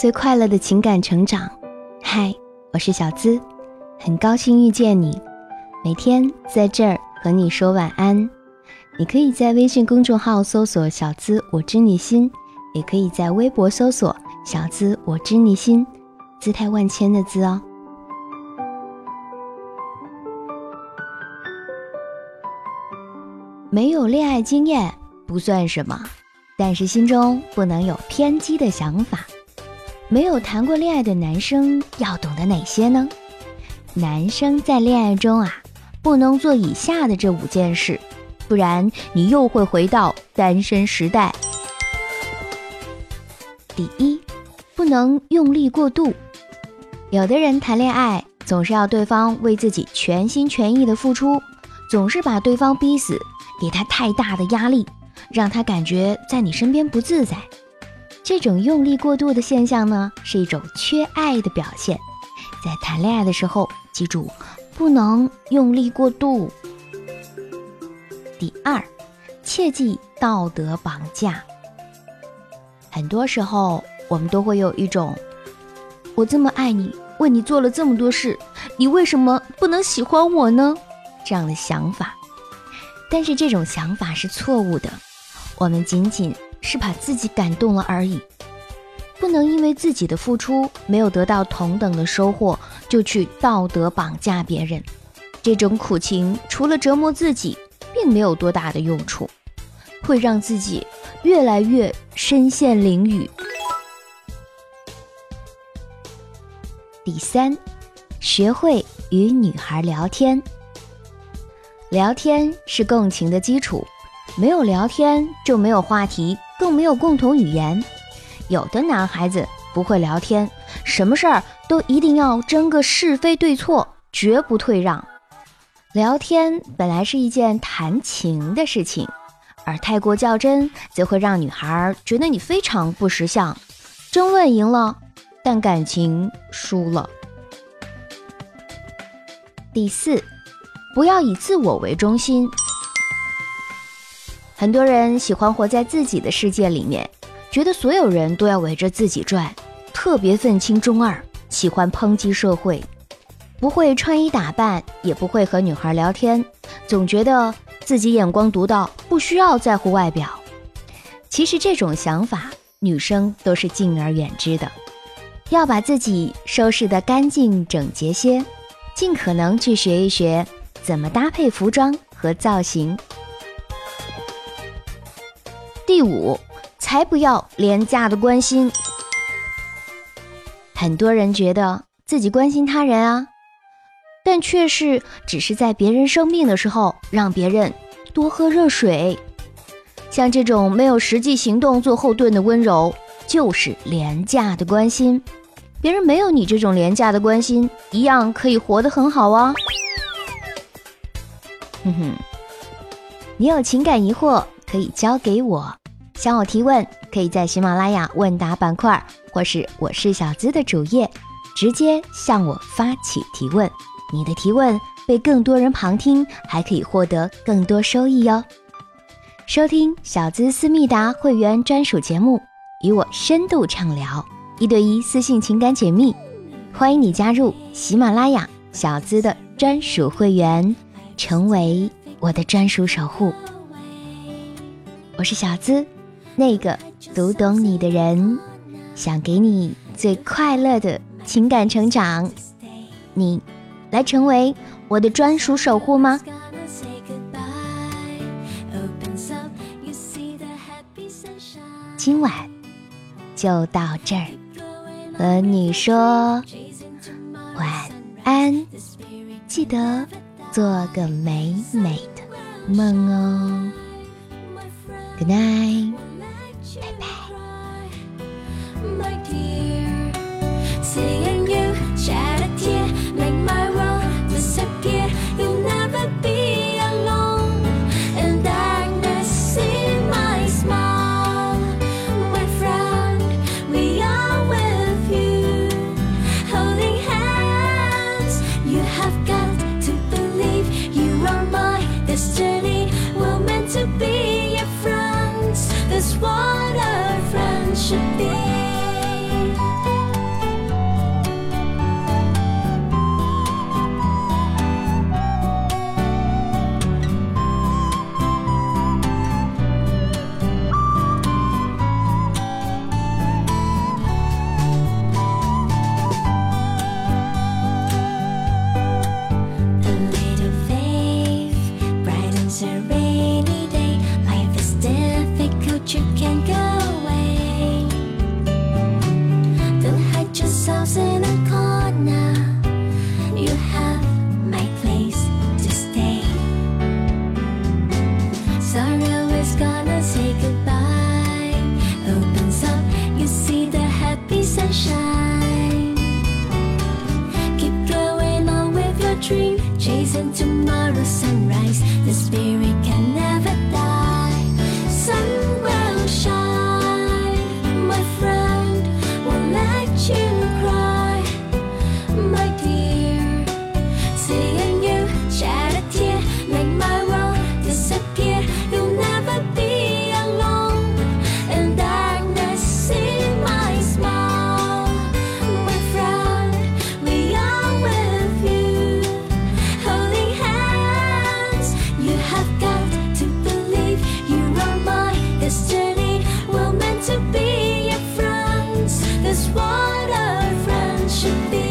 最快乐的情感成长。嗨，我是小资，很高兴遇见你。每天在这儿和你说晚安。你可以在微信公众号搜索“小资我知你心”，也可以在微博搜索“小资我知你心”，姿态万千的“资”哦。没有恋爱经验不算什么，但是心中不能有偏激的想法。没有谈过恋爱的男生要懂得哪些呢？男生在恋爱中啊，不能做以下的这五件事，不然你又会回到单身时代。第一，不能用力过度。有的人谈恋爱总是要对方为自己全心全意的付出，总是把对方逼死。给他太大的压力，让他感觉在你身边不自在。这种用力过度的现象呢，是一种缺爱的表现。在谈恋爱的时候，记住不能用力过度。第二，切忌道德绑架。很多时候，我们都会有一种“我这么爱你，为你做了这么多事，你为什么不能喜欢我呢？”这样的想法。但是这种想法是错误的，我们仅仅是把自己感动了而已，不能因为自己的付出没有得到同等的收获，就去道德绑架别人。这种苦情除了折磨自己，并没有多大的用处，会让自己越来越身陷囹圄。第三，学会与女孩聊天。聊天是共情的基础，没有聊天就没有话题，更没有共同语言。有的男孩子不会聊天，什么事儿都一定要争个是非对错，绝不退让。聊天本来是一件谈情的事情，而太过较真，则会让女孩觉得你非常不识相。争论赢了，但感情输了。第四。不要以自我为中心。很多人喜欢活在自己的世界里面，觉得所有人都要围着自己转，特别愤青中二，喜欢抨击社会，不会穿衣打扮，也不会和女孩聊天，总觉得自己眼光独到，不需要在乎外表。其实这种想法，女生都是敬而远之的。要把自己收拾得干净整洁些，尽可能去学一学。怎么搭配服装和造型？第五，才不要廉价的关心。很多人觉得自己关心他人啊，但却是只是在别人生病的时候让别人多喝热水。像这种没有实际行动做后盾的温柔，就是廉价的关心。别人没有你这种廉价的关心，一样可以活得很好啊。哼哼，你有情感疑惑可以交给我，向我提问，可以在喜马拉雅问答板块，或是我是小资的主页，直接向我发起提问。你的提问被更多人旁听，还可以获得更多收益哟。收听小资思密达会员专属节目，与我深度畅聊，一对一私信情感解密，欢迎你加入喜马拉雅小资的专属会员。成为我的专属守护。我是小资，那个读懂你的人，想给你最快乐的情感成长。你来成为我的专属守护吗？今晚就到这儿，和你说晚安，记得。做个美美的梦哦，Good night，be. Chasing tomorrow's sunrise. The spirit can never die. Sun is what our friend should be.